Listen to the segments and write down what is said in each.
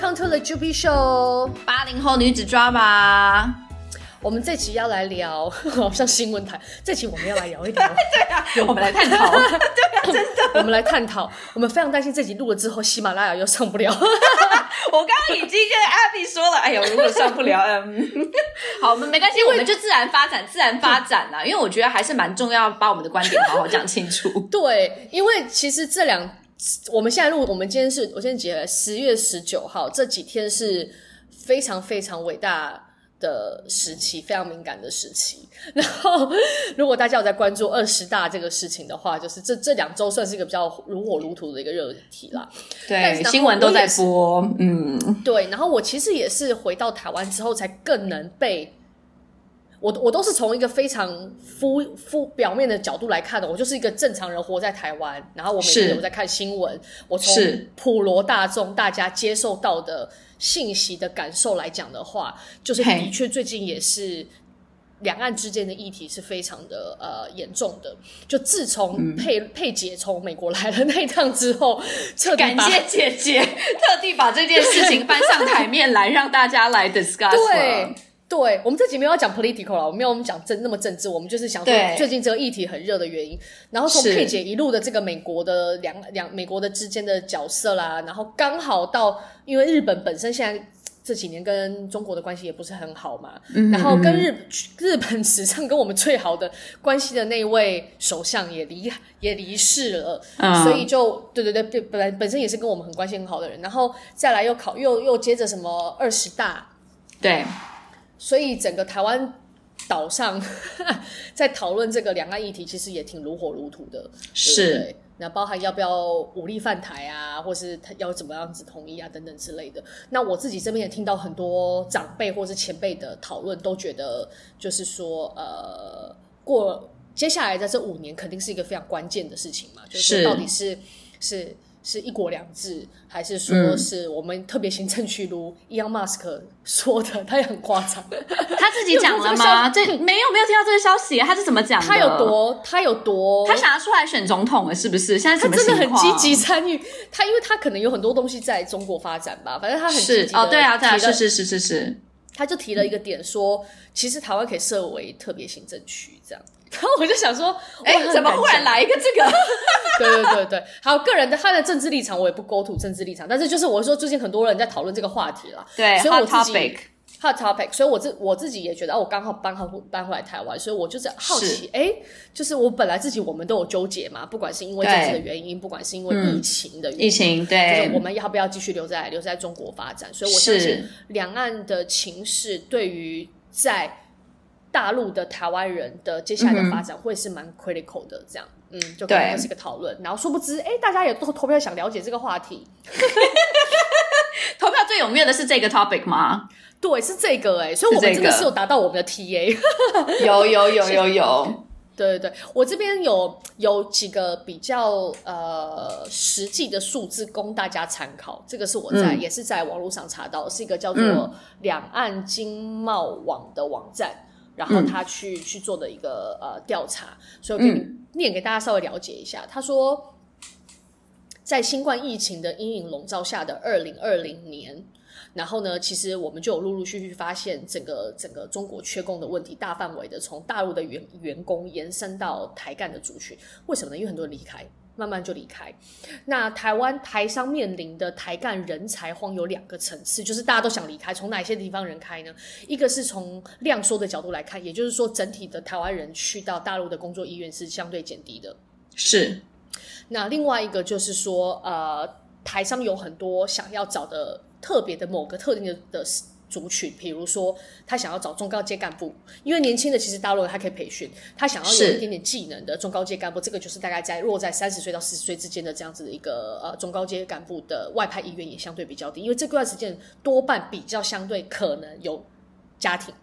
Welcome to the Juby Show，八零后女子抓吧。我们这期要来聊，好像新闻台。这期我们要来聊一聊，对啊，我们来探讨，对啊，真的，我们来探讨。我们非常担心这集录了之后，喜马拉雅又上不了。我刚刚已经跟 Abby 说了，哎呦，如果上不了，嗯，好，我们没关系，我们就自然发展，自然发展啦。因为我觉得还是蛮重要，把我们的观点好好讲清楚。对，因为其实这两，我们现在录，我们今天是，我先记得十月十九号，这几天是非常非常伟大的时期，非常敏感的时期。然后，如果大家有在关注二十大这个事情的话，就是这这两周算是一个比较如火如荼的一个热题啦。对，新闻都在播。嗯，对。然后我其实也是回到台湾之后，才更能被我我都是从一个非常肤肤表面的角度来看的。我就是一个正常人活在台湾，然后我每天有在看新闻，我从普罗大众大家接受到的。信息的感受来讲的话，就是的确最近也是两岸之间的议题是非常的呃严重的。就自从佩、嗯、佩姐从美国来了那一趟之后，感谢 姐姐 特地把这件事情搬上台面来让大家来 discuss。对。对，我们这集没有要讲 political 了，我们没有我们讲政那么政治，我们就是想说最近这个议题很热的原因。然后从佩姐一路的这个美国的两两美国的之间的角色啦，然后刚好到因为日本本身现在这几年跟中国的关系也不是很好嘛，然后跟日日本史上跟我们最好的关系的那位首相也离也离世了，嗯、所以就对对对，本来本身也是跟我们很关系很好的人，然后再来又考又又接着什么二十大，对。所以整个台湾岛上 在讨论这个两岸议题，其实也挺如火如荼的。是，对对，那包含要不要武力犯台啊，或是他要怎么样子统一啊，等等之类的。那我自己这边也听到很多长辈或是前辈的讨论，都觉得就是说，呃，过接下来的这五年肯定是一个非常关键的事情嘛，就是说到底是是。是是一国两制，还是说是我们特别行政区如 Elon Musk 说的？他也很夸张，他自己讲了吗？这没有没有听到这个消息，他是怎么讲的？他有多？他有多？他想要出来选总统了，是不是？现在什么？他真的很积极参与。他因为他可能有很多东西在中国发展吧，反正他很积极。哦，对啊，对啊，是是是是是。他就提了一个点说，说其实台湾可以设为特别行政区，这样。然后我就想说，哎、欸，怎么忽然来一个这个？对对对对，还有个人的他的政治立场，我也不 go to 政治立场，但是就是我说最近很多人在讨论这个话题啦，对，所以我自己 hot topic hot topic，所以我自我自己也觉得，哦，我刚好搬好搬回来台湾，所以我就是好奇，哎，就是我本来自己我们都有纠结嘛，不管是因为政治的原因，不管是因为疫情的原因，疫情对，就是我们要不要继续留在留在中国发展？所以我相信两岸的情势对于在。大陆的台湾人的接下来的发展会是蛮 critical 的，这样，嗯，嗯，就可能会是一个讨论。然后殊不知，哎，大家也都投票想了解这个话题。投票最踊跃的是这个 topic 吗？对，是这个哎、欸，所以我们真的是有达到我们的 TA。有有有有有，对对对，我这边有有几个比较呃实际的数字供大家参考。这个是我在、嗯、也是在网络上查到，是一个叫做两岸经贸网的网站。然后他去、嗯、去做的一个呃调查，所以我给你念给大家稍微了解一下。嗯、他说，在新冠疫情的阴影笼罩下的二零二零年，然后呢，其实我们就有陆陆续续发现，整个整个中国缺工的问题大范围的从大陆的员员工延伸到台干的族群。为什么呢？因为很多人离开。慢慢就离开。那台湾台商面临的台干人才荒有两个层次，就是大家都想离开，从哪些地方人开呢？一个是从量缩的角度来看，也就是说整体的台湾人去到大陆的工作意愿是相对减低的。是。那另外一个就是说，呃，台商有很多想要找的特别的某个特定的的。族群，比如说他想要找中高阶干部，因为年轻的其实大陆人他可以培训，他想要有一点点技能的中高阶干部，这个就是大概在落在三十岁到四十岁之间的这样子的一个呃中高阶干部的外派意愿也相对比较低，因为这段时间多半比较相对可能有家庭，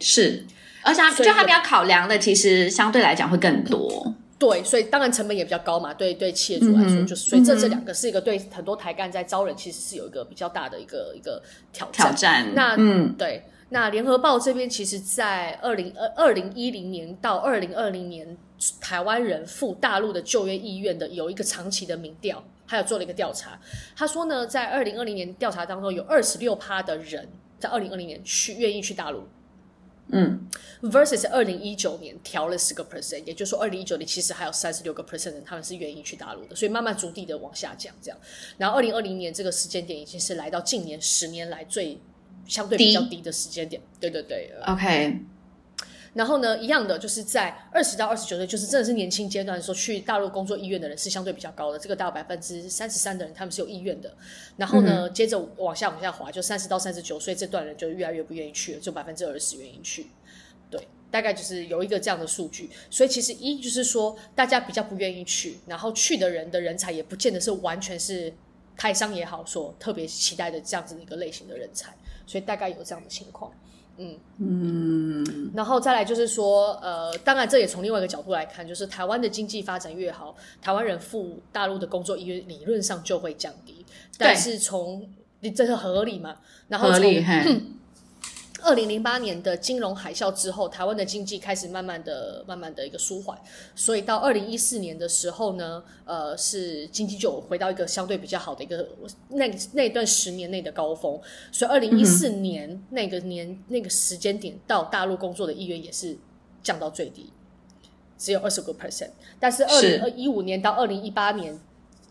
是，而且就他们要考量的其实相对来讲会更多。对，所以当然成本也比较高嘛。对对，企业主来说，嗯、就是所以这这两个是一个对很多台干在招人，其实是有一个比较大的一个一个挑战。挑战。那嗯，对。那联合报这边，其实在二零二二零一零年到二零二零年台湾人赴大陆的就业意愿的有一个长期的民调，还有做了一个调查。他说呢，在二零二零年调查当中，有二十六趴的人在二零二零年去愿意去大陆。嗯，versus 二零一九年调了十个 percent，也就是说二零一九年其实还有三十六个 percent 人他们是愿意去大陆的，所以慢慢逐地的往下降，这样。然后二零二零年这个时间点已经是来到近年十年来最相对比较低的时间点，对对对，OK。然后呢，一样的就是在二十到二十九岁，就是真的是年轻阶段的时候，去大陆工作意愿的人是相对比较高的。这个大概百分之三十三的人他们是有意愿的。然后呢，嗯、接着往下往下滑，就三十到三十九岁这段人就越来越不愿意去了，就百分之二十愿意去。对，大概就是有一个这样的数据。所以其实一就是说，大家比较不愿意去，然后去的人的人才也不见得是完全是台商也好说特别期待的这样子的一个类型的人才。所以大概有这样的情况。嗯。嗯，然后再来就是说，呃，当然这也从另外一个角度来看，就是台湾的经济发展越好，台湾人赴大陆的工作意愿理论上就会降低。但是从你这是合理嘛？然后从 二零零八年的金融海啸之后，台湾的经济开始慢慢的、慢慢的一个舒缓，所以到二零一四年的时候呢，呃，是经济就回到一个相对比较好的一个那那段十年内的高峰，所以二零一四年那个年、那个时间点到大陆工作的意愿也是降到最低，只有二十个 percent，但是二零二一五年到二零一八年。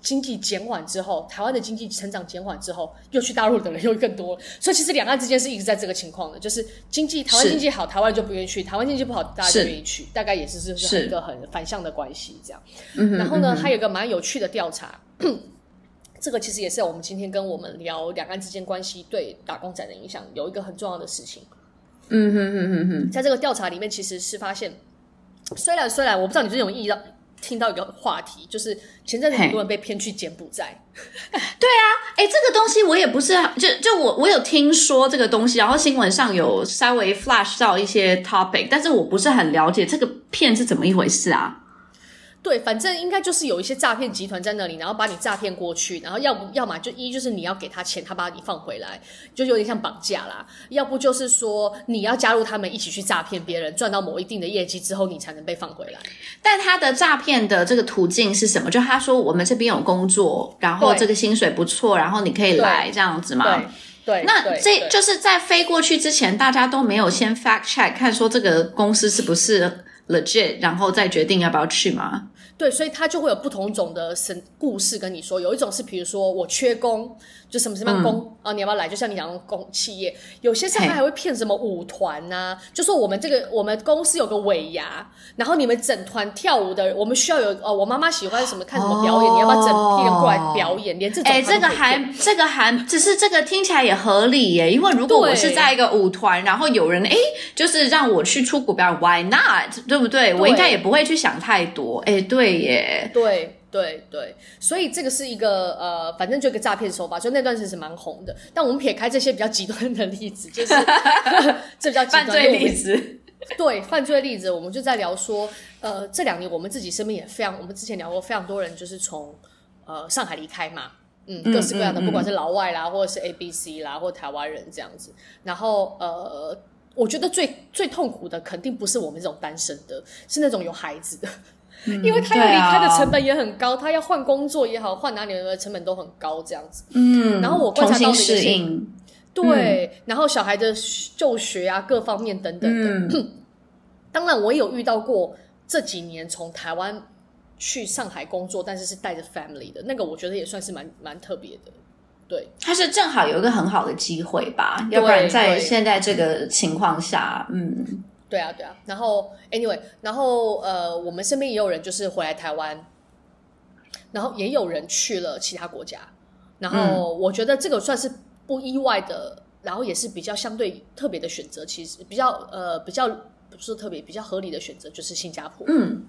经济减缓之后，台湾的经济成长减缓之后，又去大陆的人又更多，所以其实两岸之间是一直在这个情况的，就是经济台湾经济好，台湾就不愿意去；台湾经济不好，大家就愿意去，大概也是是一个很反向的关系这样。嗯、然后呢，还有一个蛮有趣的调查，这个其实也是我们今天跟我们聊两岸之间关系对打工仔的影响有一个很重要的事情。嗯哼哼哼哼，在这个调查里面，其实是发现，虽然虽然我不知道你最近有意到。听到一个话题，就是前阵子很多人被骗去柬埔寨。对啊，哎，这个东西我也不是，就就我我有听说这个东西，然后新闻上有稍微 flash 到一些 topic，但是我不是很了解这个骗是怎么一回事啊。对，反正应该就是有一些诈骗集团在那里，然后把你诈骗过去，然后要不要么就一就是你要给他钱，他把你放回来，就有点像绑架啦；要不就是说你要加入他们一起去诈骗别人，赚到某一定的业绩之后，你才能被放回来。但他的诈骗的这个途径是什么？就他说我们这边有工作，然后这个薪水不错，然后你可以来这样子吗？对，对那这就是在飞过去之前，大家都没有先 fact check 看说这个公司是不是 legit，然后再决定要不要去吗？对，所以他就会有不同种的神故事跟你说。有一种是，比如说我缺工，就什么什么工、嗯、啊，你要不要来？就像你讲的工企业，有些时候他还会骗什么舞团呐、啊，就说我们这个我们公司有个尾牙，然后你们整团跳舞的，我们需要有哦，我妈妈喜欢什么看什么表演，哦、你要不要整批人过来表演？连这种哎，这个还这个还只是这个听起来也合理耶，因为如果我是在一个舞团，然后有人哎，就是让我去出国表演，Why not？对不对？对我应该也不会去想太多。哎，对。对耶，对对对，所以这个是一个呃，反正就一个诈骗手法，就那段时间是蛮红的。但我们撇开这些比较极端的例子，就是 这比较极端的 犯罪例子，对犯罪例子，我们就在聊说，呃，这两年我们自己身边也非常，我们之前聊过非常多人，就是从呃上海离开嘛，嗯，各式各样的，嗯嗯嗯、不管是老外啦，或者是 A B C 啦，或台湾人这样子。然后呃，我觉得最最痛苦的，肯定不是我们这种单身的，是那种有孩子的。因为他要离开的成本也很高，他要换工作也好，换哪里的成本都很高，这样子。嗯，然后我观察到的一些，对，嗯、然后小孩的就学啊，各方面等等的。嗯、当然，我也有遇到过这几年从台湾去上海工作，但是是带着 family 的那个，我觉得也算是蛮蛮特别的。对，他是正好有一个很好的机会吧，要不然在现在这个情况下，嗯。对啊，对啊，然后 anyway，然后呃，我们身边也有人就是回来台湾，然后也有人去了其他国家，然后我觉得这个算是不意外的，然后也是比较相对特别的选择，其实比较呃比较不是特别比较合理的选择就是新加坡。嗯，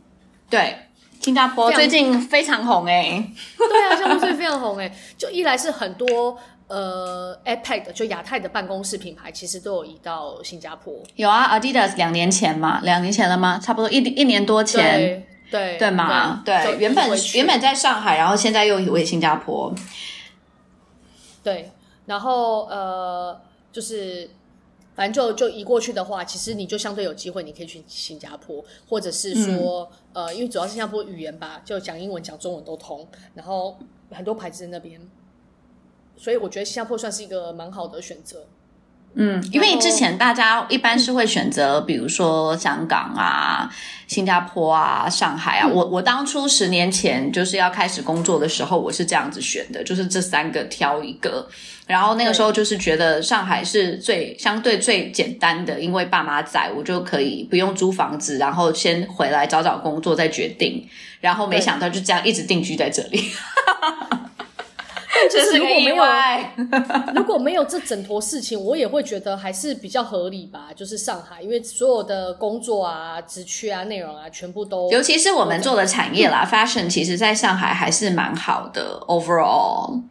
对，新加坡最近非常红哎、欸，对啊，新加坡最近非常红哎、欸，就一来是很多。呃，APEC 就亚太的办公室品牌，其实都有移到新加坡。有啊，Adidas 两年前嘛，两年前了吗？差不多一一年多前，对对，对嘛？对，对原本原本在上海，然后现在又移回新加坡。对，然后呃，就是反正就就移过去的话，其实你就相对有机会，你可以去新加坡，或者是说，嗯、呃，因为主要是新加坡语言吧，就讲英文、讲中文都通，然后很多牌子在那边，所以我觉得新加坡算是一个蛮好的选择。嗯，因为之前大家一般是会选择，比如说香港啊、新加坡啊、上海啊。嗯、我我当初十年前就是要开始工作的时候，我是这样子选的，就是这三个挑一个。然后那个时候就是觉得上海是最相对最简单的，因为爸妈在，我就可以不用租房子，然后先回来找找工作再决定。然后没想到就这样一直定居在这里。就是如果没有，如果没有这整坨事情，我也会觉得还是比较合理吧。就是上海，因为所有的工作啊、职缺啊、内容啊，全部都，尤其是我们做的产业啦、嗯、，fashion，其实在上海还是蛮好的。Overall，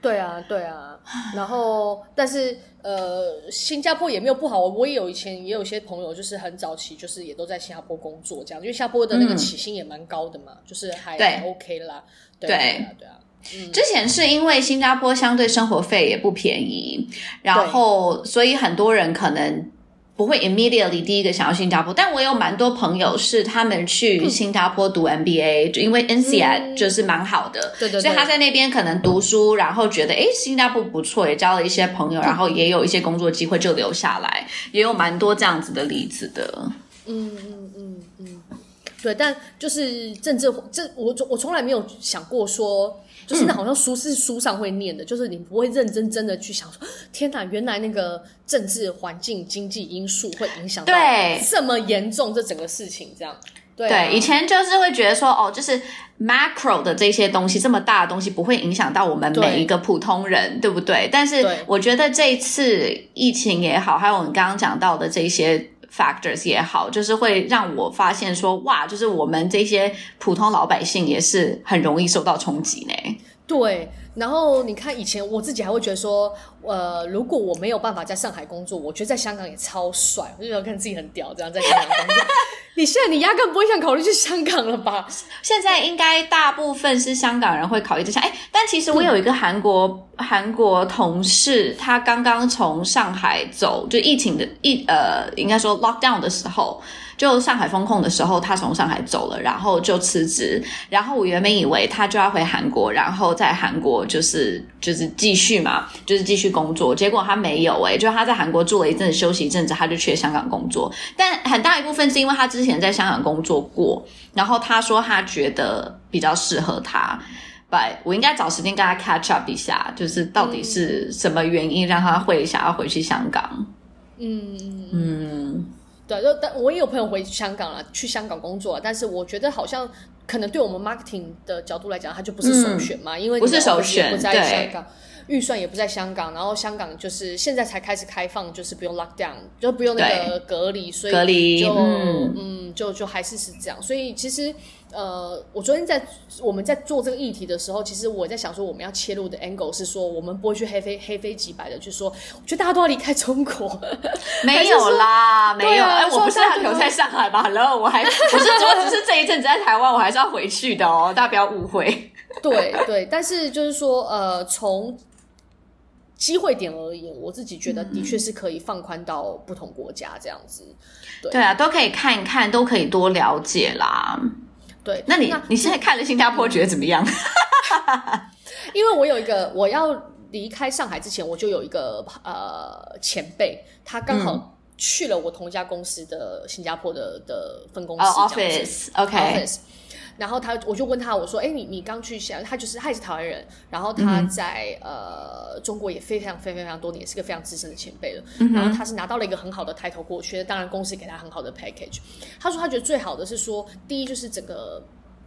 对啊，对啊。然后，但是呃，新加坡也没有不好。我也有以前也有一些朋友，就是很早期，就是也都在新加坡工作这样，因为新加坡的那个起薪也蛮高的嘛，嗯、就是还，还 OK 啦。对啊，对啊。之前是因为新加坡相对生活费也不便宜，然后所以很多人可能不会 immediately 第一个想要新加坡，但我有蛮多朋友是他们去新加坡读 MBA，就因为 INSEAD 就是蛮好的，对对，所以他在那边可能读书，然后觉得诶新加坡不错，也交了一些朋友，然后也有一些工作机会就留下来，也有蛮多这样子的例子的。嗯嗯嗯嗯，对，但就是政治这我我从来没有想过说。就是那好像书是书上会念的，嗯、就是你不会认真真的去想说，天哪，原来那个政治环境、经济因素会影响到这么严重，这整个事情这样。对，啊、对，以前就是会觉得说，哦，就是 macro 的这些东西，这么大的东西不会影响到我们每一个普通人，对，对不对？但是我觉得这一次疫情也好，还有我们刚刚讲到的这些。Factors 也好，就是会让我发现说，哇，就是我们这些普通老百姓也是很容易受到冲击呢。对，然后你看以前我自己还会觉得说，呃，如果我没有办法在上海工作，我觉得在香港也超帅，我就觉得看自己很屌，这样在香港工作。你现在你压根不会想考虑去香港了吧？现在应该大部分是香港人会考虑这项。哎，但其实我有一个韩国、韩国同事，他刚刚从上海走，就疫情的疫呃，应该说 lockdown 的时候。就上海封控的时候，他从上海走了，然后就辞职。然后我原本以为他就要回韩国，然后在韩国就是就是继续嘛，就是继续工作。结果他没有诶、欸，就他在韩国住了一阵子，休息一阵子，他就去了香港工作。但很大一部分是因为他之前在香港工作过，然后他说他觉得比较适合他。But 我应该找时间跟他 catch up 一下，就是到底是什么原因让他会想要回去香港？嗯嗯。嗯对，就但我也有朋友回香港了，去香港工作，但是我觉得好像可能对我们 marketing 的角度来讲，它就不是首选嘛，嗯、因为不是首选，不在香港，预算也不在香港，然后香港就是现在才开始开放，就是不用 lock down，就不用那个隔离，所以就隔离，嗯，嗯，就就还是是这样，所以其实。呃，我昨天在我们在做这个议题的时候，其实我在想说，我们要切入的 angle 是说，我们不会去黑非黑非即白的，就是说，我觉得大家都要离开中国，没有啦，没有，哎，我不是还留在上海吗？Hello，我还 不是，我只是这一阵子在台湾，我还是要回去的哦，大家不要误会。对对，但是就是说，呃，从机会点而言，我自己觉得的确是可以放宽到不同国家这样子。对，对啊，都可以看一看，都可以多了解啦。对，那你那你现在看了新加坡，觉得怎么样？因为我有一个，我要离开上海之前，我就有一个呃前辈，他刚好去了我同一家公司的新加坡的的分公司、oh, office，OK。Office. 然后他，我就问他，我说：“哎，你你刚去香，他就是他也是台湾人，然后他在、嗯、呃中国也非常非常非常多年，是个非常资深的前辈了。嗯、然后他是拿到了一个很好的抬头过去，当然公司给他很好的 package。他说他觉得最好的是说，第一就是整个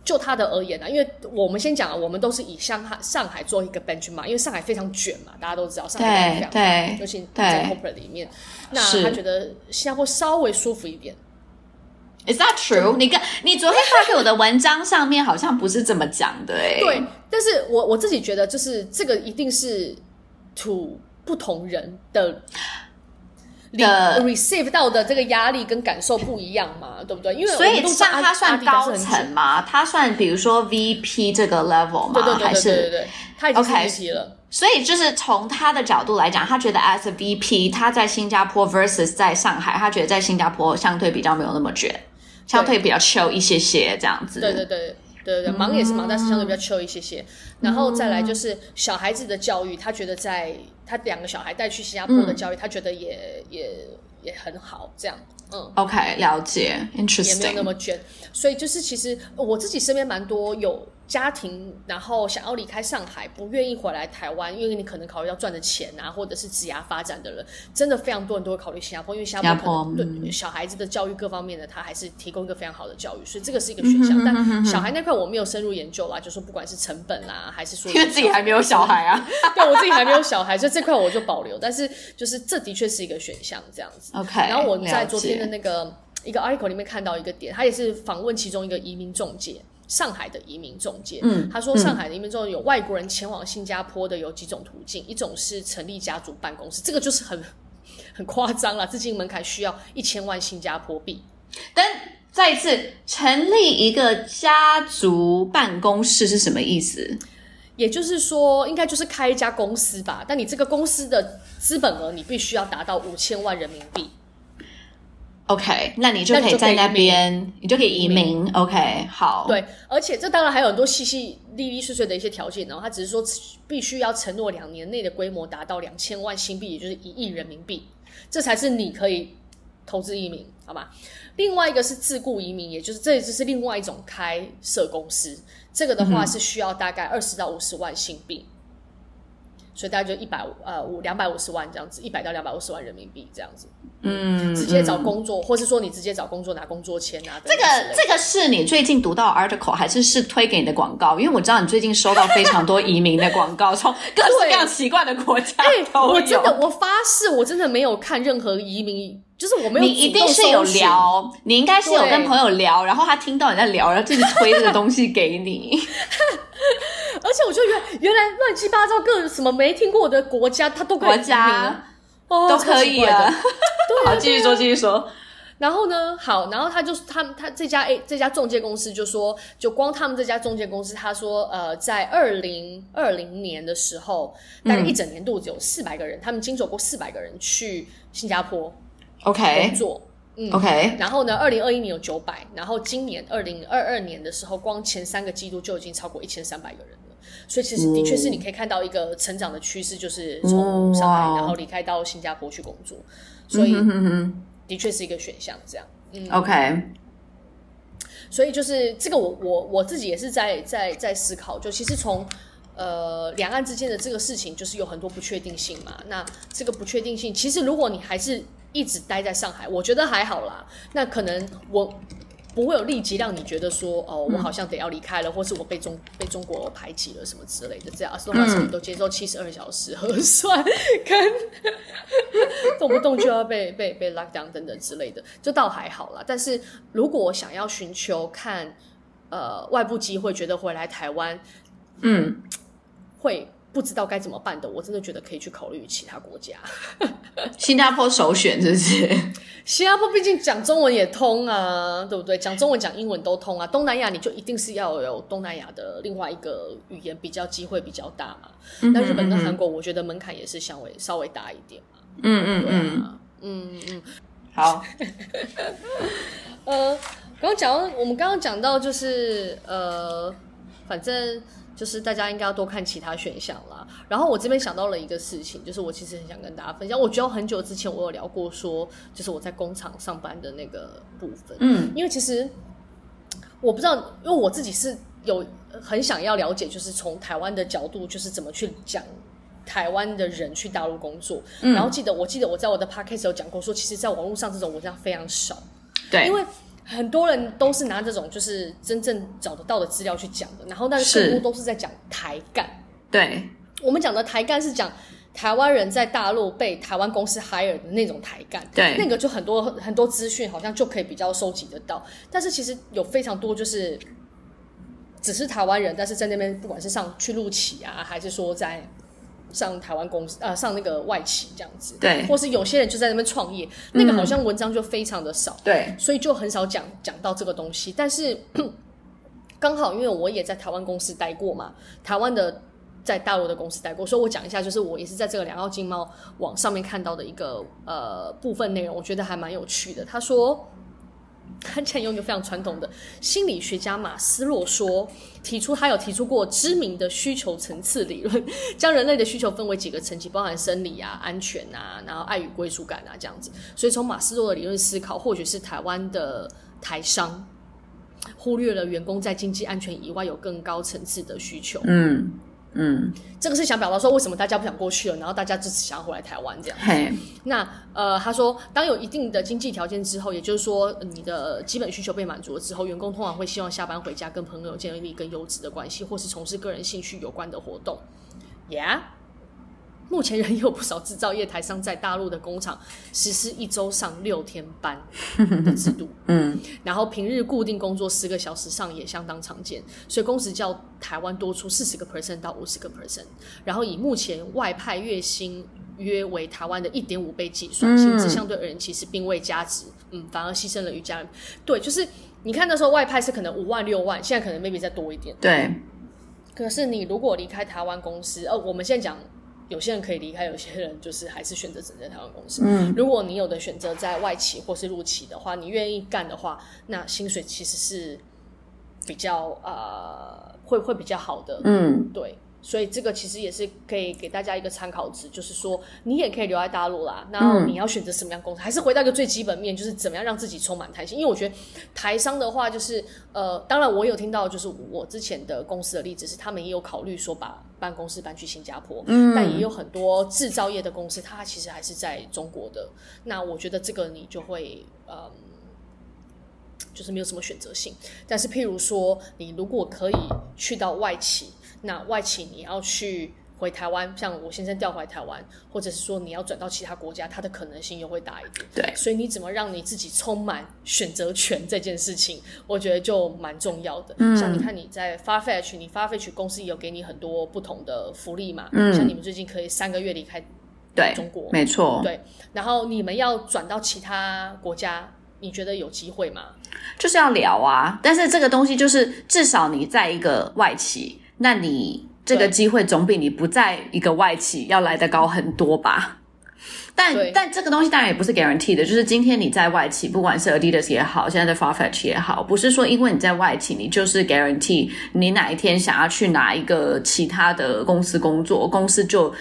就他的而言呢，因为我们先讲，我们都是以上海上海做一个 benchmark，因为上海非常卷嘛，大家都知道上海非常卷，尤其在 corporate 里面。那他觉得新加坡稍微舒服一点。” Is that true？你跟你昨天发给我的文章上面好像不是这么讲的哎。对，但是我我自己觉得，就是这个一定是 to 不同人的，的 receive 到的这个压力跟感受不一样嘛，对不对？因为所以像他算高层嘛，他算比如说 VP 这个 level 嘛，对对对对对对，还是对对对他已经是 VP 了。Okay, 所以就是从他的角度来讲，他觉得 as a VP，他在新加坡 versus 在上海，他觉得在新加坡相对比较没有那么卷，相对比较 chill 一些些这样子。对对对对对，忙也是忙，嗯，但是相对比较 chill 一些些。然后再来就是小孩子的教育，他觉得在他两个小孩带去新加坡的教育，嗯，他觉得也也也很好，这样。嗯，OK，了解，interesting，也没有那么卷。所以就是其实我自己身边蛮多有。家庭，然后想要离开上海，不愿意回来台湾，因为你可能考虑到赚的钱啊，或者是职涯发展的人，真的非常多人都会考虑新加坡，因为新加坡可能对小孩子的教育各方面的，他还是提供一个非常好的教育，所以这个是一个选项。但小孩那块我没有深入研究啦，就说不管是成本啦，还是说 因为自己还没有小孩啊，对我自己还没有小孩，所以这块我就保留。但是就是这的确是一个选项，这样子。OK，然后我在昨天的那个一个 article 里面看到一个点，他也是访问其中一个移民中介。上海的移民中介，嗯，他说上海的移民中介有外国人前往新加坡的有几种途径，一种是成立家族办公室，这个就是很 很夸张了，资金门槛需要一千万新加坡币。但再一次，成立一个家族办公室是什么意思？也就是说，应该就是开一家公司吧，但你这个公司的资本额你必须要达到五千万人民币。OK，那你就可以在那边，你就可以移民。OK，好。对，而且这当然还有很多细细、利利碎碎的一些条件，然后他只是说必须要承诺两年内的规模达到两千万新币，也就是一亿人民币，这才是你可以投资移民，好吗？另外一个是自雇移民，也就是这就是另外一种开设公司，这个的话是需要大概二十到五十万新币。嗯所以大概就一百呃五两百五十万这样子，一百到两百五十万人民币这样子，嗯，直接找工作，嗯、或是说你直接找工作拿工作签啊。这个这个是你最近读到 article 还是是推给你的广告？因为我知道你最近收到非常多移民的广告，从各式各样奇怪的国家都有。我真的我发誓，我真的没有看任何移民，就是我没有。你一定是有聊，你应该是有跟朋友聊，然后他听到你在聊，然后自己推这个东西给你。而且我就原原来乱七八糟各什么没听过的国家，他都可以哦，都可以啊。对，好，继续说，继续说。然后呢，好，然后他就他他这家 A 这家中介公司就说，就光他们这家中介公司，他说，呃，在二零二零年的时候，大概一整年度只有四百个人，嗯，他们经手过四百个人去新加坡，OK 工作，嗯，OK。然后呢，二零二一年有九百，然后今年二零二二年的时候，光前三个季度就已经超过一千三百个人。所以其实的确是你可以看到一个成长的趋势，就是从上海然后离开到新加坡去工作，所以的确是一个选项。这样，嗯，OK。所以就是这个我，我我我自己也是在在在思考，就其实从呃两岸之间的这个事情，就是有很多不确定性嘛。那这个不确定性，其实如果你还是一直待在上海，我觉得还好啦。那可能我。不会有立即让你觉得说哦，我好像得要离开了，嗯、或是我被中被中国排挤了什么之类的。这样，说话什么都接受七十二小时核酸，跟 动不动就要被被被 lock down 等等之类的，就倒还好啦。但是如果我想要寻求看呃外部机会，觉得回来台湾，嗯，会。不知道该怎么办的，我真的觉得可以去考虑其他国家。新加坡首选，是不是？新加坡毕竟讲中文也通啊，对不对？讲中文、讲英文都通啊。东南亚你就一定是要有东南亚的另外一个语言，比较机会比较大嘛。那、嗯、日本跟韩国，我觉得门槛也是稍微稍微大一点嘛。嗯嗯嗯、啊、嗯嗯。好。呃，刚刚讲到，我们刚刚讲到就是呃，反正。就是大家应该要多看其他选项啦。然后我这边想到了一个事情，就是我其实很想跟大家分享。我觉得很久之前我有聊过，说就是我在工厂上班的那个部分。嗯，因为其实我不知道，因为我自己是有很想要了解，就是从台湾的角度，就是怎么去讲台湾的人去大陆工作。嗯，然后记得我记得我在我的 podcast 有讲过，说其实在网络上这种文章非常少。对，因为。很多人都是拿这种就是真正找得到的资料去讲的，然后但是更多都是在讲台干。对，我们讲的台干是讲台湾人在大陆被台湾公司 hire 的那种台干。对，那个就很多很多资讯好像就可以比较收集得到，但是其实有非常多就是只是台湾人，但是在那边不管是上去陆企啊，还是说在上台湾公司啊、呃，上那个外企这样子，对，或是有些人就在那边创业，那个好像文章就非常的少，对，所以就很少讲讲到这个东西。但是 刚好因为我也在台湾公司待过嘛，台湾的在大陆的公司待过，所以我讲一下，就是我也是在这个两澳经贸网上面看到的一个呃部分内容，我觉得还蛮有趣的。他说。看起来用一个非常传统的心理学家马斯洛说，提出他有提出过知名的需求层次理论，将人类的需求分为几个层级，包含生理啊、安全啊，然后爱与归属感啊这样子。所以从马斯洛的理论思考，或许是台湾的台商忽略了员工在经济安全以外有更高层次的需求。嗯。嗯，这个是想表达说，为什么大家不想过去了，然后大家支持想要回来台湾这样。嘿，那呃，他说，当有一定的经济条件之后，也就是说你的基本需求被满足了之后，员工通常会希望下班回家跟朋友建立更优质的关系，或是从事个人兴趣有关的活动。Yeah。目前仍有不少制造业台商在大陆的工厂实施一周上六天班的制度，嗯，然后平日固定工作十个小时上也相当常见，所以工时较台湾多出四十个 percent 到五十个 percent，然后以目前外派月薪约为台湾的一点五倍计算，薪资相对而言其实并未加值，嗯，反而牺牲了与家人。对，就是你看那时候外派是可能五万六万，现在可能 maybe 再多一点，对。可是你如果离开台湾公司，呃，我们现在讲。有些人可以离开，有些人就是还是选择整在台湾公司。嗯，如果你有的选择在外企或是入企的话，你愿意干的话，那薪水其实是比较呃，会会比较好的。嗯，对。所以这个其实也是可以给大家一个参考值，就是说你也可以留在大陆啦。那你要选择什么样公司，嗯、还是回到一个最基本面，就是怎么样让自己充满弹性。因为我觉得台商的话，就是呃，当然我有听到，就是我之前的公司的例子是，他们也有考虑说把办公室搬去新加坡，嗯，但也有很多制造业的公司，它其实还是在中国的。那我觉得这个你就会呃，就是没有什么选择性。但是譬如说，你如果可以去到外企。那外企你要去回台湾，像我先生调回台湾，或者是说你要转到其他国家，它的可能性又会大一点。对，所以你怎么让你自己充满选择权这件事情，我觉得就蛮重要的。嗯，像你看你在 Farfetch，你 Farfetch 公司有给你很多不同的福利嘛。嗯，像你们最近可以三个月离开对中国，没错。对，然后你们要转到其他国家，你觉得有机会吗？就是要聊啊，但是这个东西就是至少你在一个外企。那你这个机会总比你不在一个外企要来的高很多吧？但但这个东西当然也不是 guarantee 的，就是今天你在外企，不管是 Adidas 也好，现在的 Farfetch 也好，不是说因为你在外企，你就是 guarantee 你哪一天想要去哪一个其他的公司工作，公司就。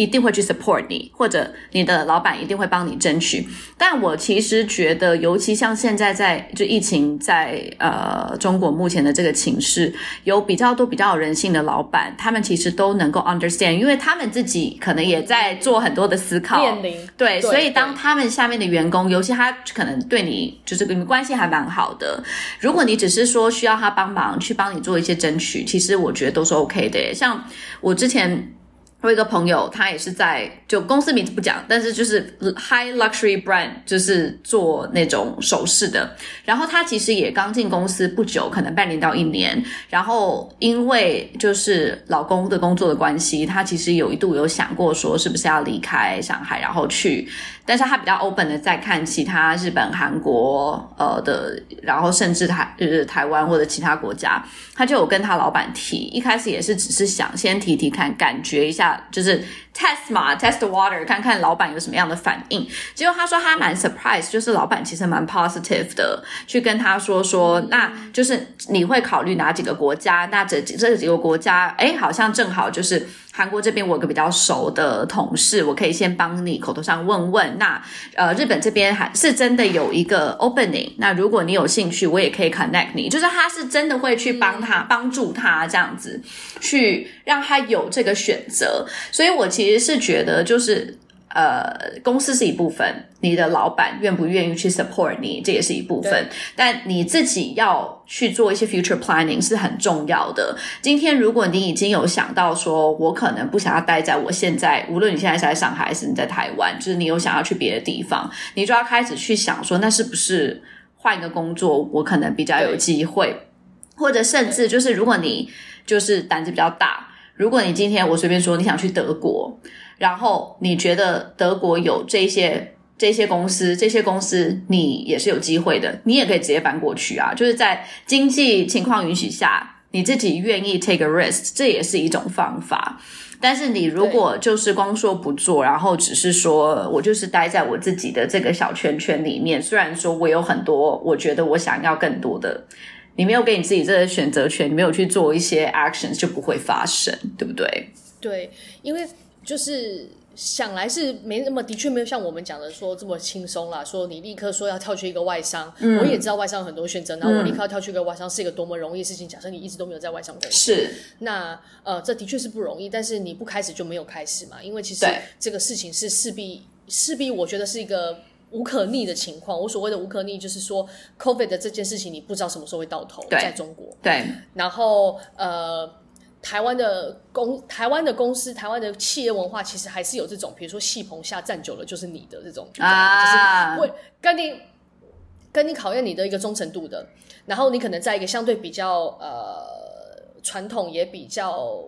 一定会去 support 你，或者你的老板一定会帮你争取。但我其实觉得，尤其像现在在就疫情在呃中国目前的这个情势，有比较多比较有人性的老板，他们其实都能够 understand，因为他们自己可能也在做很多的思考。面临对，所以当他们下面的员工，尤其他可能对你就是跟你关系还蛮好的，如果你只是说需要他帮忙去帮你做一些争取，其实我觉得都是 OK 的。像我之前。我有一个朋友，他也是在就公司名字不讲，但是就是 high luxury brand，就是做那种首饰的。然后他其实也刚进公司不久，可能半年到一年。然后因为就是老公的工作的关系，他其实有一度有想过说是不是要离开上海，然后去。但是他比较 open 的在看其他日本、韩国呃的，然后甚至台就是台湾或者其他国家，他就有跟他老板提，一开始也是只是想先提提看，感觉一下，就是。Test 嘛，test water，看看老板有什么样的反应。结果他说他蛮 surprise，就是老板其实蛮 positive 的，去跟他说说，那就是你会考虑哪几个国家？那这这几个国家，哎，好像正好就是韩国这边，我有个比较熟的同事，我可以先帮你口头上问问。那呃，日本这边还是真的有一个 opening，那如果你有兴趣，我也可以 connect 你。就是他是真的会去帮他帮助他这样子，去让他有这个选择。所以我。其实是觉得，就是呃，公司是一部分，你的老板愿不愿意去 support 你，这也是一部分。但你自己要去做一些 future planning 是很重要的。今天如果你已经有想到说，我可能不想要待在我现在，无论你现在是在上海还是你在台湾，就是你有想要去别的地方，你就要开始去想说，那是不是换一个工作，我可能比较有机会，或者甚至就是如果你就是胆子比较大。如果你今天我随便说你想去德国，然后你觉得德国有这些这些公司，这些公司你也是有机会的，你也可以直接搬过去啊。就是在经济情况允许下，你自己愿意 take a risk，这也是一种方法。但是你如果就是光说不做，然后只是说我就是待在我自己的这个小圈圈里面，虽然说我有很多，我觉得我想要更多的。你没有给你自己这个选择权，你没有去做一些 actions，就不会发生，对不对？对，因为就是想来是没那么，的确没有像我们讲的说这么轻松啦。说你立刻说要跳去一个外商，嗯、我也知道外商有很多选择，然后我立刻要跳去一个外商是一个多么容易的事情。假设你一直都没有在外商工作，是那呃，这的确是不容易。但是你不开始就没有开始嘛，因为其实这个事情是势必势必，我觉得是一个。无可逆的情况，我所谓的无可逆，就是说，COVID 的这件事情，你不知道什么时候会到头，在中国。对。然后，呃，台湾的公，台湾的公司，台湾的企业文化，其实还是有这种，比如说，戏棚下站久了就是你的这种啊，就是会跟你跟你考验你的一个忠诚度的。然后，你可能在一个相对比较呃传统，也比较。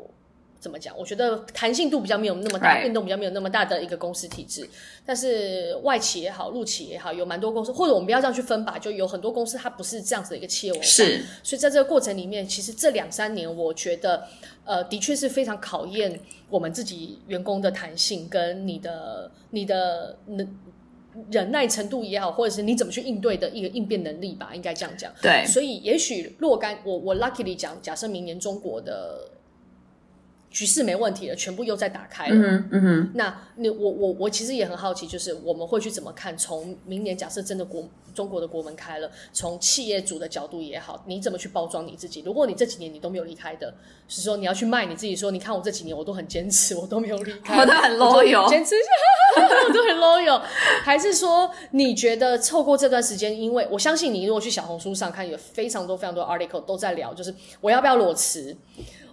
怎么讲？我觉得弹性度比较没有那么大，变动比较没有那么大的一个公司体制。但是外企也好，入企也好，有蛮多公司，或者我们不要这样去分吧，就有很多公司它不是这样子的一个企业文化。是，所以在这个过程里面，其实这两三年，我觉得呃，的确是非常考验我们自己员工的弹性跟你的你的能忍耐程度也好，或者是你怎么去应对的一个应变能力吧，应该这样讲。对，所以也许若干我我 luckily 讲，假设明年中国的。局势没问题了，全部又在打开了。嗯嗯哼，那你我我我其实也很好奇，就是我们会去怎么看？从明年假设真的国中国的国门开了，从企业主的角度也好，你怎么去包装你自己？如果你这几年你都没有离开的，是说你要去卖你自己，说你看我这几年我都很坚持，我都没有离开，我都很 loyal，坚持，我都很 loyal，还是说你觉得错过这段时间？因为我相信你，如果去小红书上看，有非常多非常多 article 都在聊，就是我要不要裸辞？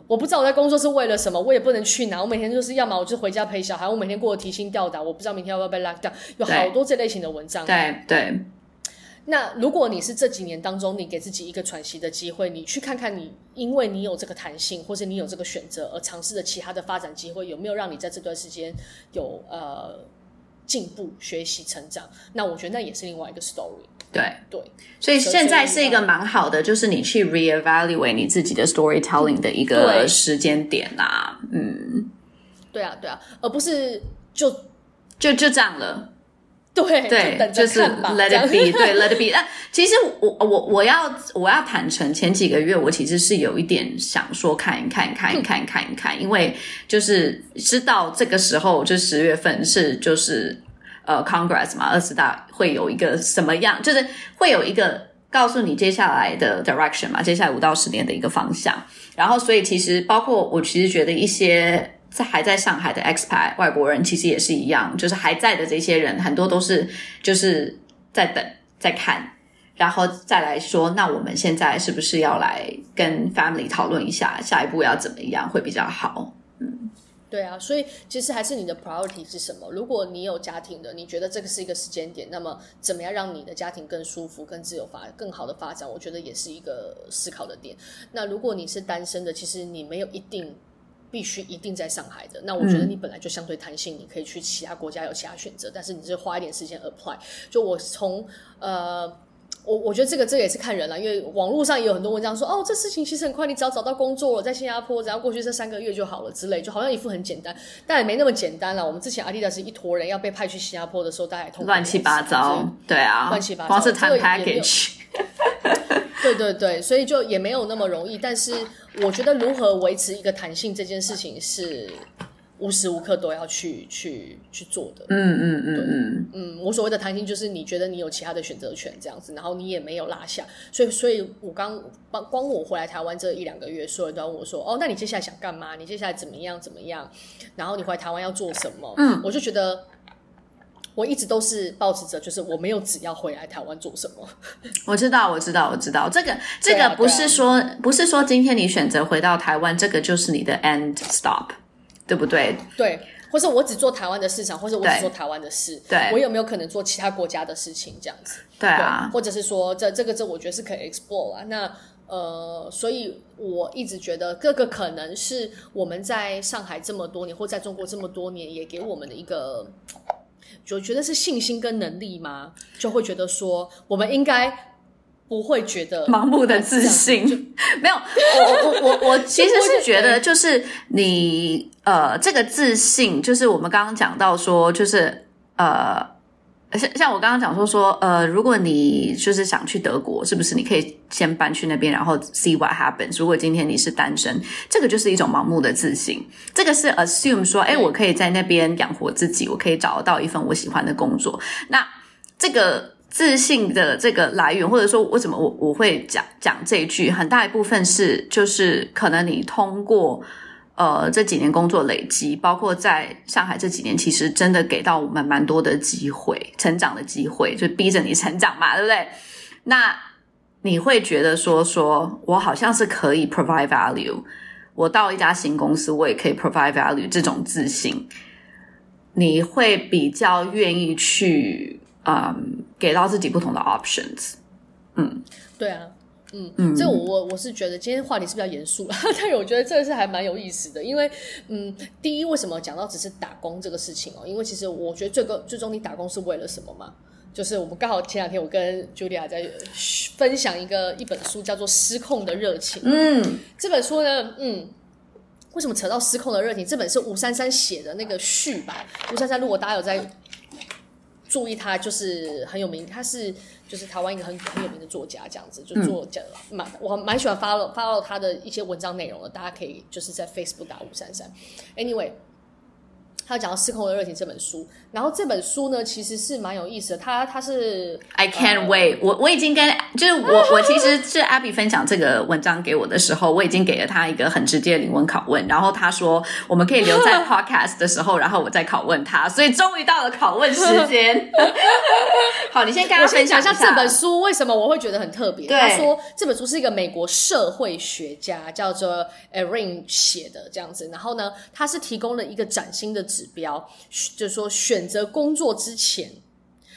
我不知道我在工作是为了什么，我也不能去哪。我每天就是要么我就回家陪小孩，我每天过得提心吊胆。我不知道明天要不要被 lock down，有好多这类型的文章。对对。那如果你是这几年当中，你给自己一个喘息的机会，你去看看你，因为你有这个弹性，或者你有这个选择而尝试的其他的发展机会，有没有让你在这段时间有呃进步、学习、成长？那我觉得那也是另外一个 story。对对，所以现在是一个蛮好的，就是你去 reevaluate 你自己的 storytelling 的一个时间点啦。嗯，对啊，对啊，而不是就就就这样了。对对，就，就是 let it be，对 let it be。那其实我我我要我要坦诚，前几个月我其实是有一点想说看一看看一看看一看，因为就是知道这个时候就十月份是就是。呃，Congress 嘛，二十大会有一个什么样？就是会有一个告诉你接下来的 direction 嘛，接下来五到十年的一个方向。然后，所以其实包括我，其实觉得一些在还在上海的 xpi 外国人，其实也是一样，就是还在的这些人，很多都是就是在等、在看，然后再来说，那我们现在是不是要来跟 family 讨论一下，下一步要怎么样会比较好？嗯。对啊，所以其实还是你的 priority 是什么？如果你有家庭的，你觉得这个是一个时间点，那么怎么样让你的家庭更舒服、更自由发、更好的发展？我觉得也是一个思考的点。那如果你是单身的，其实你没有一定必须一定在上海的，那我觉得你本来就相对弹性，你可以去其他国家有其他选择，但是你是花一点时间 apply。就我从呃。我我觉得这个这个也是看人了，因为网络上也有很多文章说，哦，这事情其实很快，你只要找到工作了，在新加坡，只要过去这三个月就好了之类，就好像一副很简单，但也没那么简单了。我们之前 Adidas 一坨人要被派去新加坡的时候，大家也痛，乱七八糟，对啊，乱七八糟，光是谈 package，对对对，所以就也没有那么容易。但是我觉得如何维持一个弹性这件事情是。无时无刻都要去去去做的，嗯嗯嗯嗯嗯，我所谓的弹性就是你觉得你有其他的选择权这样子，然后你也没有落下，所以所以我刚光光我回来台湾这一两个月，所有人都问我说，哦，那你接下来想干嘛？你接下来怎么样怎么样？然后你回来台湾要做什么？嗯，我就觉得我一直都是抱持着，就是我没有只要回来台湾做什么。我知道，我知道，我知道，这个这个不是说、啊啊、不是说今天你选择回到台湾，这个就是你的 end stop。对不对？对，或者我只做台湾的市场，或者我只做台湾的事。对，我有没有可能做其他国家的事情？这样子。对啊。或者是说，这这个这，我觉得是可以 explore 啊。那呃，所以我一直觉得这个可能是我们在上海这么多年，或在中国这么多年，也给我们的一个，就觉得是信心跟能力吗？就会觉得说，我们应该不会觉得盲目的自信。没有，我我我我 其实是觉得，就是你呃，这个自信，就是我们刚刚讲到说，就是呃。像像我刚刚讲说说，呃，如果你就是想去德国，是不是你可以先搬去那边，然后 see what happens？如果今天你是单身，这个就是一种盲目的自信。这个是 assume 说，哎，我可以在那边养活自己，我可以找到一份我喜欢的工作。那这个自信的这个来源，或者说为什么我我会讲讲这一句，很大一部分是就是可能你通过。呃，这几年工作累积，包括在上海这几年，其实真的给到我们蛮多的机会，成长的机会，就逼着你成长嘛，对不对？那你会觉得说，说我好像是可以 provide value，我到一家新公司，我也可以 provide value，这种自信，你会比较愿意去，嗯，给到自己不同的 options，嗯，对啊。嗯，嗯，这我我我是觉得今天话题是比较严肃，但是我觉得这个是还蛮有意思的，因为嗯，第一，为什么讲到只是打工这个事情哦？因为其实我觉得最终最终你打工是为了什么嘛？就是我们刚好前两天我跟 Julia 在分享一个一本书，叫做《失控的热情》。嗯，这本书呢，嗯，为什么扯到失控的热情？这本是吴珊珊写的那个序吧？吴珊珊，如果大家有在注意，他就是很有名，他是。就是台湾一个很很有名的作家，这样子就作家蛮、我蛮喜欢 follow follow 他的一些文章内容的，大家可以就是在 Facebook 打五三三。Anyway。他讲到《失控的热情》这本书，然后这本书呢，其实是蛮有意思的。他他是 I can't wait，我我已经跟就是我我其实是 Abby 分享这个文章给我的时候，我已经给了他一个很直接的灵魂拷问，然后他说我们可以留在 Podcast 的时候，然后我再拷问他，所以终于到了拷问时间。好，你先跟他分享一下这本书为什么我会觉得很特别。他说这本书是一个美国社会学家叫做 Erin 写的这样子，然后呢，他是提供了一个崭新的。指标就是说，选择工作之前，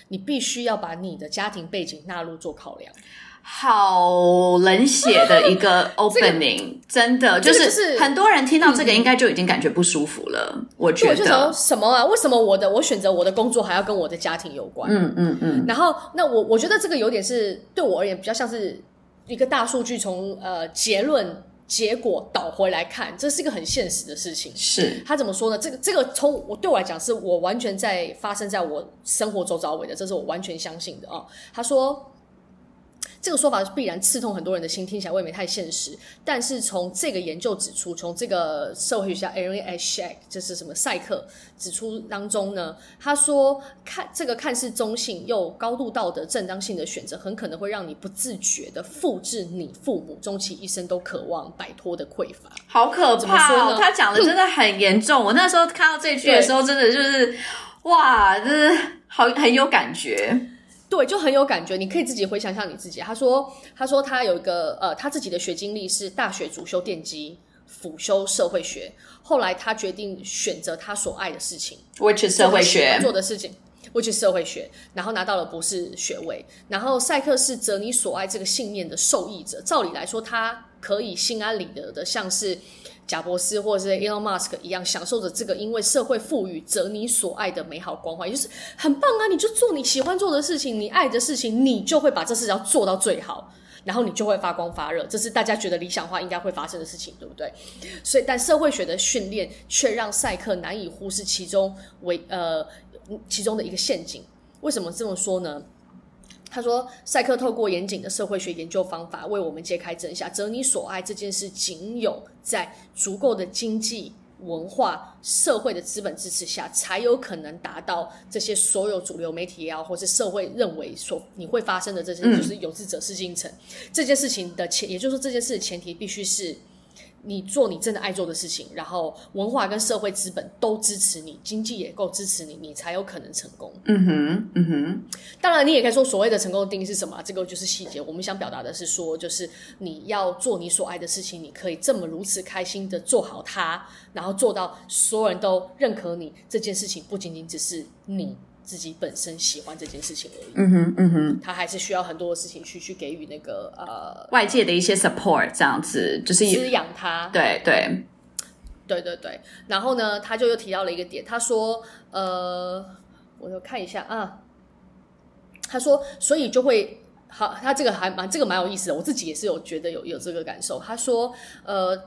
你必须要把你的家庭背景纳入做考量。好冷血的一个 opening，、这个、真的就是，就是很多人听到这个应该就已经感觉不舒服了。嗯、我觉得什么啊？为什么我的我选择我的工作还要跟我的家庭有关？嗯嗯嗯。然后，那我我觉得这个有点是对我而言比较像是一个大数据从呃结论。结果倒回来看，这是一个很现实的事情。是他怎么说呢？这个这个从我对我来讲，是我完全在发生在我生活周遭围的，这是我完全相信的啊、哦。他说。这个说法必然刺痛很多人的心，听起来未免太现实。但是从这个研究指出，从这个社会学家 Aaron Ashak 就是什么赛克指出当中呢，他说看这个看似中性又高度道德正当性的选择，很可能会让你不自觉的复制你父母终其一生都渴望摆脱的匮乏。好可怕哦！他讲的真的很严重。我那时候看到这句的时候，真的就是哇，真是好很有感觉。对，就很有感觉。你可以自己回想一下你自己。他说，他说他有一个呃，他自己的学经历是大学主修电机，辅修社会学。后来他决定选择他所爱的事情，which is 社会学做的事情，which is 社会学。然后拿到了博士学位。然后赛克是择你所爱这个信念的受益者。照理来说，他可以心安理得的，像是。贾伯斯或者是 Elon Musk 一样，享受着这个因为社会赋予择你所爱的美好光环，也就是很棒啊！你就做你喜欢做的事情，你爱的事情，你就会把这事情要做到最好，然后你就会发光发热。这是大家觉得理想化应该会发生的事情，对不对？所以，但社会学的训练却让赛克难以忽视其中为呃其中的一个陷阱。为什么这么说呢？他说：“赛克透过严谨的社会学研究方法，为我们揭开真相。择你所爱这件事，仅有在足够的经济、文化、社会的资本支持下，才有可能达到这些所有主流媒体也好，或是社会认为所你会发生的这些，就是有志者事竟成。这件事情的前，也就是说，这件事的前提必须是。”你做你真的爱做的事情，然后文化跟社会资本都支持你，经济也够支持你，你才有可能成功。嗯哼，嗯哼。当然，你也可以说所谓的成功的定义是什么？这个就是细节。我们想表达的是说，就是你要做你所爱的事情，你可以这么如此开心的做好它，然后做到所有人都认可你这件事情，不仅仅只是你自己本身喜欢这件事情而已。嗯哼，嗯哼，他还是需要很多的事情去去给予那个呃外界的一些 support，这样子就是滋养他。对对对对对。然后呢，他就又提到了一个点，他说呃，我要看一下啊，他说所以就会。好，他这个还蛮这个蛮有意思的，我自己也是有觉得有有这个感受。他说，呃，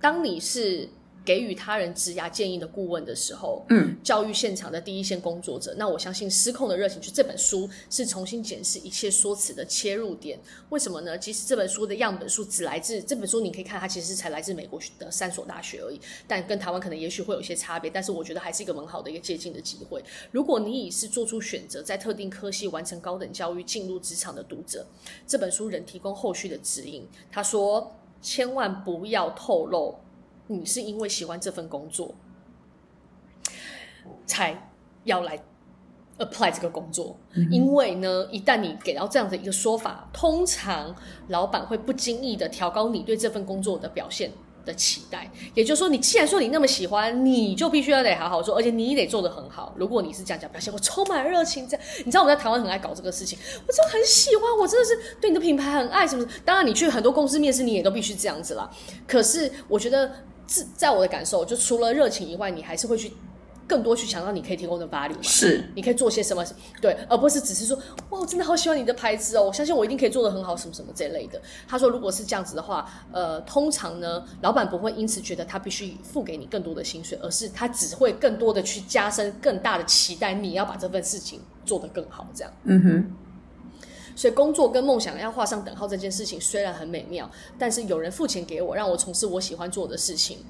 当你是。给予他人职涯建议的顾问的时候，嗯，教育现场的第一线工作者，那我相信《失控的热情》就这本书是重新检视一切说辞的切入点。为什么呢？其实这本书的样本数只来自这本书，你可以看它其实才来自美国的三所大学而已，但跟台湾可能也许会有一些差别。但是我觉得还是一个蛮好的一个借鉴的机会。如果你已是做出选择，在特定科系完成高等教育、进入职场的读者，这本书仍提供后续的指引。他说：千万不要透露。你是因为喜欢这份工作，才要来 apply 这个工作。嗯。因为呢，一旦你给到这样的一个说法，通常老板会不经意的调高你对这份工作的表现的期待。也就是说，你既然说你那么喜欢，你就必须要得好好做，而且你得做得很好。如果你是这样讲表现，我充满热情，这样你知道我在台湾很爱搞这个事情，我就很喜欢，我真的是对你的品牌很爱，什么？当然，你去很多公司面试，你也都必须这样子啦。可是，我觉得。在我的感受，就除了热情以外，你还是会去更多去想到你可以提供的 value 嘛？是，你可以做些什么？对，而不是只是说哇，我真的好喜欢你的牌子哦，我相信我一定可以做的很好，什么什么这类的。他说，如果是这样子的话，呃，通常呢，老板不会因此觉得他必须付给你更多的薪水，而是他只会更多的去加深更大的期待，你要把这份事情做得更好，这样。嗯哼。所以工作跟梦想要画上等号这件事情虽然很美妙，但是有人付钱给我，让我从事我喜欢做的事情，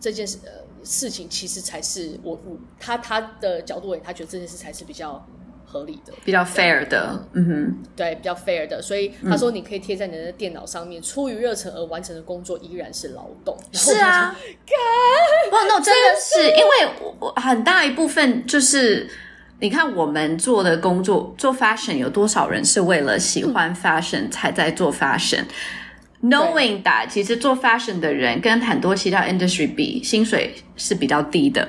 这件事呃事情其实才是我我他他的角度，他觉得这件事才是比较合理的，比较 fair 的，嗯哼，对，比较 fair 的。所以他说，你可以贴在你的电脑上面，嗯、出于热忱而完成的工作依然是劳动。是啊，不，no，真的是，是因为我很大一部分就是。你看，我们做的工作做 fashion，有多少人是为了喜欢 fashion 才在做 fashion？Knowing that，其实做 fashion 的人跟很多其他 industry 比，薪水是比较低的。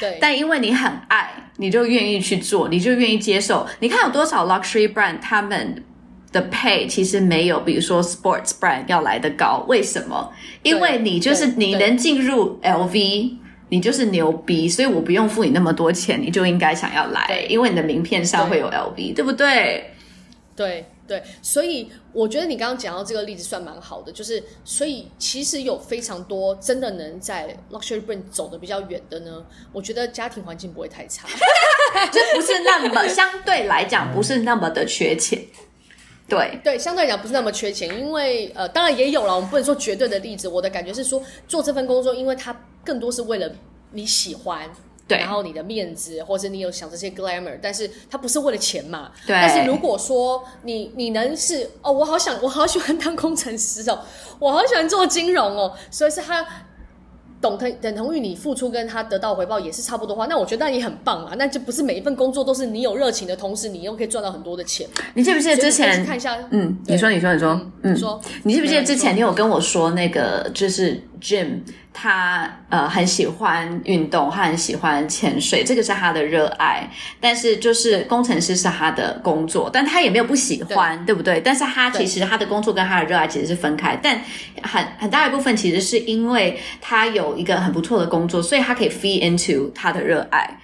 对。但因为你很爱，你就愿意去做，你就愿意接受。你看有多少 luxury brand，他们的 pay 其实没有，比如说 sports brand 要来的高。为什么？因为你就是你能进入 LV。你就是牛逼，所以我不用付你那么多钱，你就应该想要来，因为你的名片上会有 LV，对，对不对？对对，所以我觉得你刚刚讲到这个例子算蛮好的，就是所以其实有非常多真的能在 luxury brand 走的比较远的呢，我觉得家庭环境不会太差，就不是那么相对来讲不是那么的缺钱。对对，相对来讲不是那么缺钱，因为呃，当然也有了，我们不能说绝对的例子。我的感觉是说，做这份工作，因为它更多是为了你喜欢，对，然后你的面子，或者你有想这些 glamour，但是它不是为了钱嘛。对。但是如果说你你能是哦，我好想，我好喜欢当工程师哦，我好喜欢做金融哦，所以是他。懂等等同于你付出跟他得到回报也是差不多的话，那我觉得那也很棒啊。那就不是每一份工作都是你有热情的同时，你又可以赚到很多的钱。你记不记得之前看一下？嗯，你说，你说，你说，嗯，你说，你记不记得之前你有跟我说那个就是 Jim。他呃很喜欢运动，他很喜欢潜水，这个是他的热爱。但是就是工程师是他的工作，但他也没有不喜欢，对，对不对？但是他其实他的工作跟他的热爱其实是分开，但很很大一部分其实是因为他有一个很不错的工作，所以他可以 feed into 他的热爱。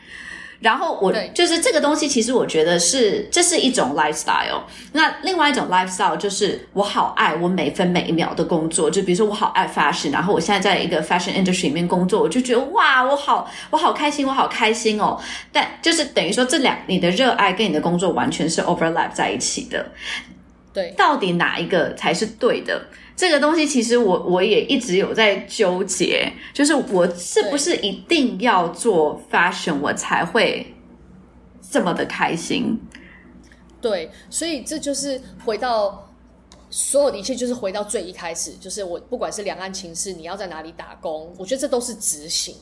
然后我就是这个东西，其实我觉得是这是一种 lifestyle。那另外一种 lifestyle 就是我好爱我每分每一秒的工作。就比如说我好爱 fashion，然后我现在在一个 fashion industry 里面工作，我就觉得哇，我好我好开心，我好开心哦。但就是等于说这两你的热爱跟你的工作完全是 overlap 在一起的。对，到底哪一个才是对的？这个东西其实我我也一直有在纠结，就是我是不是一定要做 fashion 我才会这么的开心？对，所以这就是回到所有的一切就是回到最一开始，就是我不管是两岸情势，你要在哪里打工，我觉得这都是执行，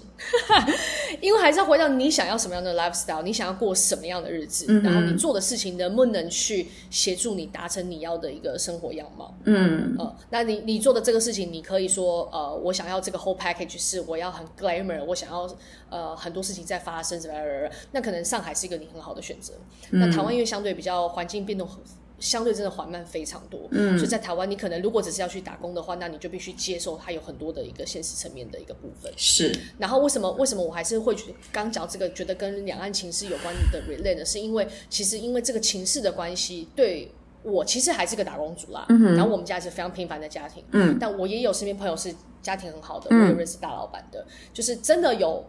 因为还是要回到你想要什么样的 lifestyle，你想要过什么样的日子，嗯、然后你做的事情能不能去协助你达成你要的一个生活样貌。嗯，呃，那你你做的这个事情，你可以说，呃，我想要这个 whole package 是我要很 glamour，我想要呃很多事情在发生，什么样，那可能上海是一个你很好的选择。嗯、那台湾因为相对比较环境变动很。相对真的缓慢非常多，嗯，所以在台湾，你可能如果只是要去打工的话，那你就必须接受它有很多的一个现实层面的一个部分。是，然后为什么为什么我还是会刚讲这个，觉得跟两岸情势有关的 relate 呢？是因为其实因为这个情势的关系，对我其实还是个打工族啦，然后我们家是非常平凡的家庭，嗯，但我也有身边朋友是家庭很好的，嗯，我也认识大老板的，就是真的有。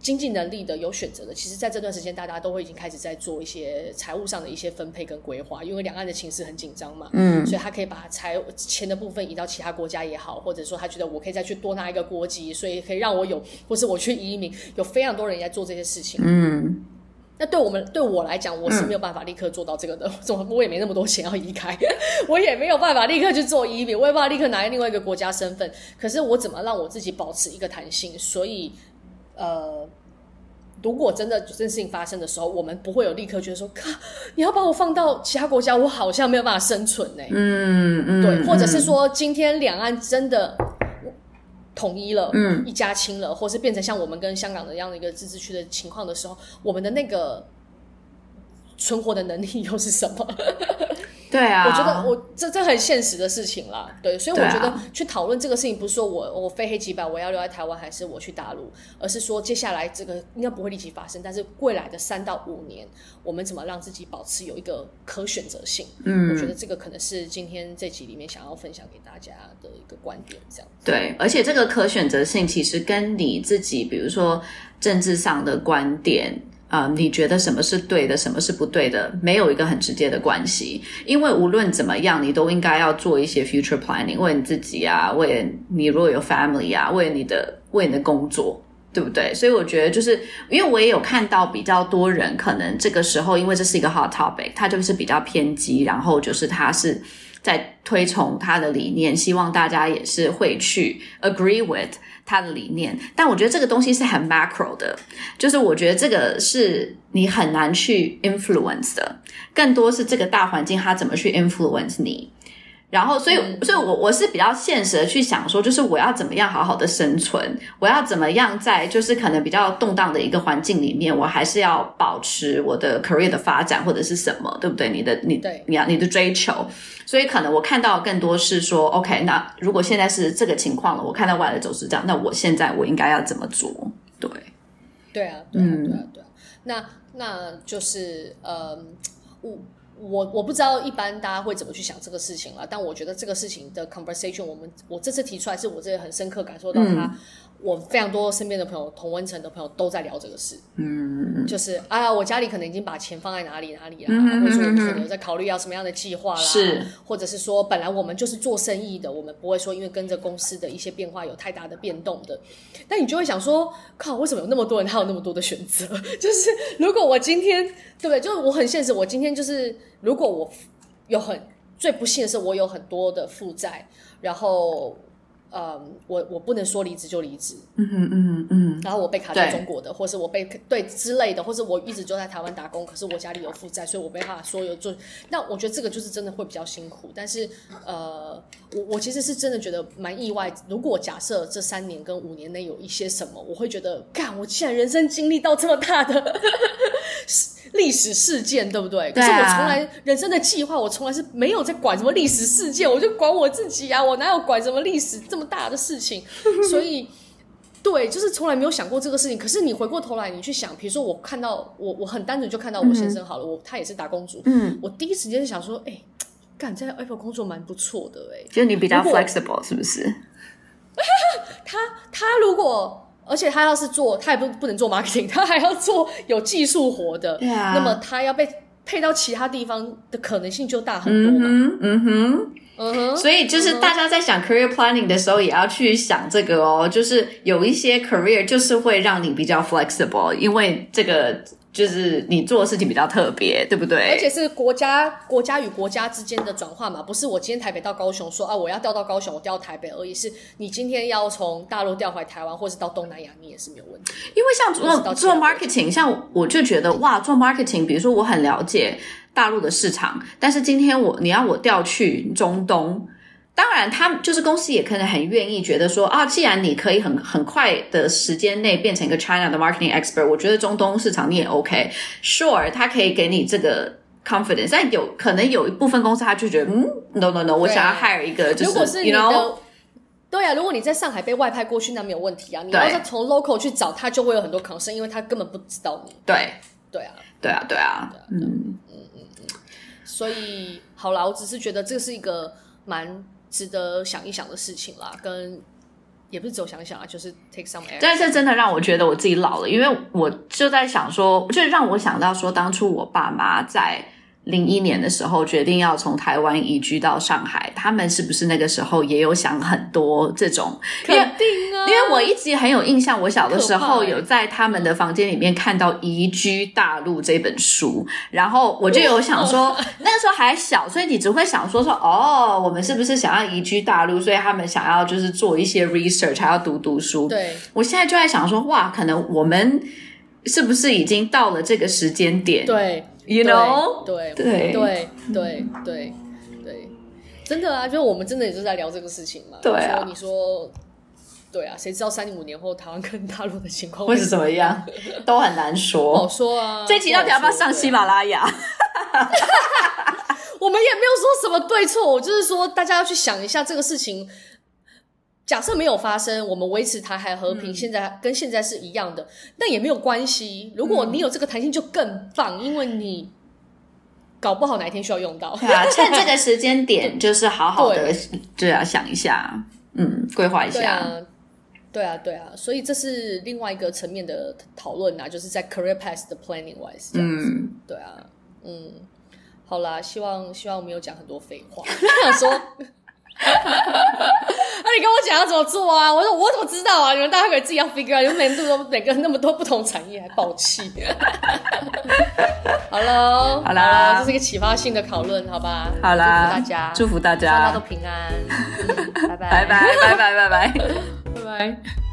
经济能力的有选择的，其实在这段时间，大家都会已经开始在做一些财务上的一些分配跟规划，因为两岸的情势很紧张嘛，嗯，所以他可以把财钱的部分移到其他国家也好，或者说他觉得我可以再去多拿一个国籍，所以可以让我有，或是我去移民，有非常多人在做这些事情，嗯，那对我们对我来讲，我是没有办法立刻做到这个的，嗯、我也没那么多钱要移开，我也没有办法立刻去做移民，我也没办法立刻拿另外一个国家身份，可是我怎么让我自己保持一个弹性？所以。呃，如果真的这件事情发生的时候，我们不会有立刻觉得说，靠，你要把我放到其他国家，我好像没有办法生存呢、欸。嗯嗯，对，或者是说，今天两岸真的统一了，嗯，一家亲了，或是变成像我们跟香港的这样的一个自治区的情况的时候，我们的那个存活的能力又是什么？对啊，我觉得我这这很现实的事情啦，对，所以我觉得去讨论这个事情，不是说我我非黑即白，我要留在台湾，还是我去大陆，而是说接下来这个应该不会立即发生，但是未来的三到五年，我们怎么让自己保持有一个可选择性？嗯，我觉得这个可能是今天这集里面想要分享给大家的一个观点，这样子。对，而且这个可选择性其实跟你自己，比如说政治上的观点。啊、你觉得什么是对的，什么是不对的，没有一个很直接的关系。因为无论怎么样，你都应该要做一些 future planning，为你自己啊，为你如果有 family 啊，为你的为你的工作，对不对？所以我觉得就是，因为我也有看到比较多人，可能这个时候，因为这是一个 hot topic，他就是比较偏激，然后就是他是在推崇他的理念，希望大家也是会去 agree with。他的理念，但我觉得这个东西是很 macro 的，就是我觉得这个是你很难去 influence 的，更多是这个大环境它怎么去 influence 你。然后，所以，所以我我是比较现实的去想说，就是我要怎么样好好的生存，我要怎么样在就是可能比较动荡的一个环境里面，我还是要保持我的 career 的发展或者是什么，对不对？你的你对你要你的追求，所以可能我看到更多是说，OK，那如果现在是这个情况了，我看到未来的走势这样，那我现在我应该要怎么做？对，对啊，对啊，对啊，对啊，对啊，那那就是呃，我。我我不知道一般大家会怎么去想这个事情了，但我觉得这个事情的 conversation，我们我这次提出来，是我这个很深刻感受到他。嗯我非常多身边的朋友，同温层的朋友都在聊这个事，嗯，就是啊，我家里可能已经把钱放在哪里哪里啦，嗯、或者说可能有在考虑要什么样的计划啦，是，或者是说本来我们就是做生意的，我们不会说因为跟着公司的一些变化有太大的变动的，但你就会想说，靠，为什么有那么多人他有那么多的选择？就是如果我今天对不对？就是我很现实，我今天就是如果我有很最不幸的是我有很多的负债，然后。嗯，我我不能说离职就离职，嗯嗯嗯嗯，然后我被卡在中国的，或是我被对之类的，或是我一直就在台湾打工，可是我家里有负债，所以我没办法说有做。那我觉得这个就是真的会比较辛苦。但是呃，我我其实是真的觉得蛮意外。如果假设这三年跟五年内有一些什么，我会觉得，干，我既然人生经历到这么大的。历史事件对不对？可是我从来人生的计划，我从来是没有在管什么历史事件，我就管我自己啊！我哪有管什么历史这么大的事情？所以，对，就是从来没有想过这个事情。可是你回过头来，你去想，比如说我看到我，我很单纯就看到我先生好了，嗯、我他也是打工族，嗯，我第一时间就想说，哎、欸，干在 Apple 工作蛮不错的、欸，哎，就你比较 flexible 是不是？他他如果。而且他要是做，他也不不能做 marketing，他还要做有技术活的。对啊。那么他要被配到其他地方的可能性就大很多嘛。嗯哼，嗯哼，嗯。所以就是大家在想 career planning 的时候，也要去想这个哦。就是有一些 career 就是会让你比较 flexible，因为这个就是你做的事情比较特别，对不对？而且是国家国家与国家之间的转换嘛，不是我今天台北到高雄说啊，我要调到高雄，我调到台北而已。是你今天要从大陆调回台湾，或是到东南亚，你也是没有问题。因为像做做 marketing，像我就觉得哇，做 marketing，比如说我很了解大陆的市场，但是今天我你要我调去中东。当然，他就是公司也可能很愿意觉得说啊，既然你可以很很快的时间内变成一个 China 的 marketing expert，我觉得中东市场你也 OK，sure，他可以给你这个 confidence。但有可能有一部分公司他就觉得，嗯，no no no，我想要 hire 一个，就是如果是你的 you know? 对啊，如果你在上海被外派过去，那没有问题啊。你要是从 local 去找他，就会有很多 concern，因为他根本不知道你。对，对啊，对啊，对啊，嗯。所以好啦，我只是觉得这是一个蛮。值得想一想的事情啦，跟也不是只有想想啊，就是 take some action。但是真的让我觉得我自己老了，因为我就在想说，就让我想到说，当初我爸妈在。零一年的时候决定要从台湾移居到上海，他们是不是那个时候也有想很多这种？肯定啊，因为我一直很有印象，我小的时候有在他们的房间里面看到《移居大陆》这本书，然后我就有想说，那个时候还小，所以你只会想说说哦，我们是不是想要移居大陆？所以他们想要就是做一些 research，还要读读书。对，我现在就在想说，哇，可能我们是不是已经到了这个时间点？对。You know，对对对对对对对，真的啊，就是我们真的也是在聊这个事情嘛。对啊，你说，对啊，谁知道三五年后台湾跟大陆的情况会是怎么样，都很难说。不好说啊，这期到底要不要上喜马拉雅？我们也没有说什么对错，我就是说大家要去想一下这个事情。假设没有发生，我们维持台海和平，嗯、现在跟现在是一样的，那也没有关系。如果你有这个弹性，就更棒，嗯、因为你搞不好哪一天需要用到。对啊，趁这个时间点，就是好好的，就要想一下，嗯，规划一下。对啊，对啊，对啊，所以这是另外一个层面的讨论啊，就是在 career path 的 planning wise 这样子。嗯，对啊，嗯，好啦，希望希望我没有讲很多废话，想说。那你跟我讲要怎么做啊？我说我怎么知道啊？你们大家可以自己要 figure out，你们每度都每个那么多不同产业还爆气。好了，好啦，这是一个启发性的讨论，好吧？好啦，祝福大家，祝福大家，大家都平安。拜拜，拜拜，拜拜，拜拜，拜拜。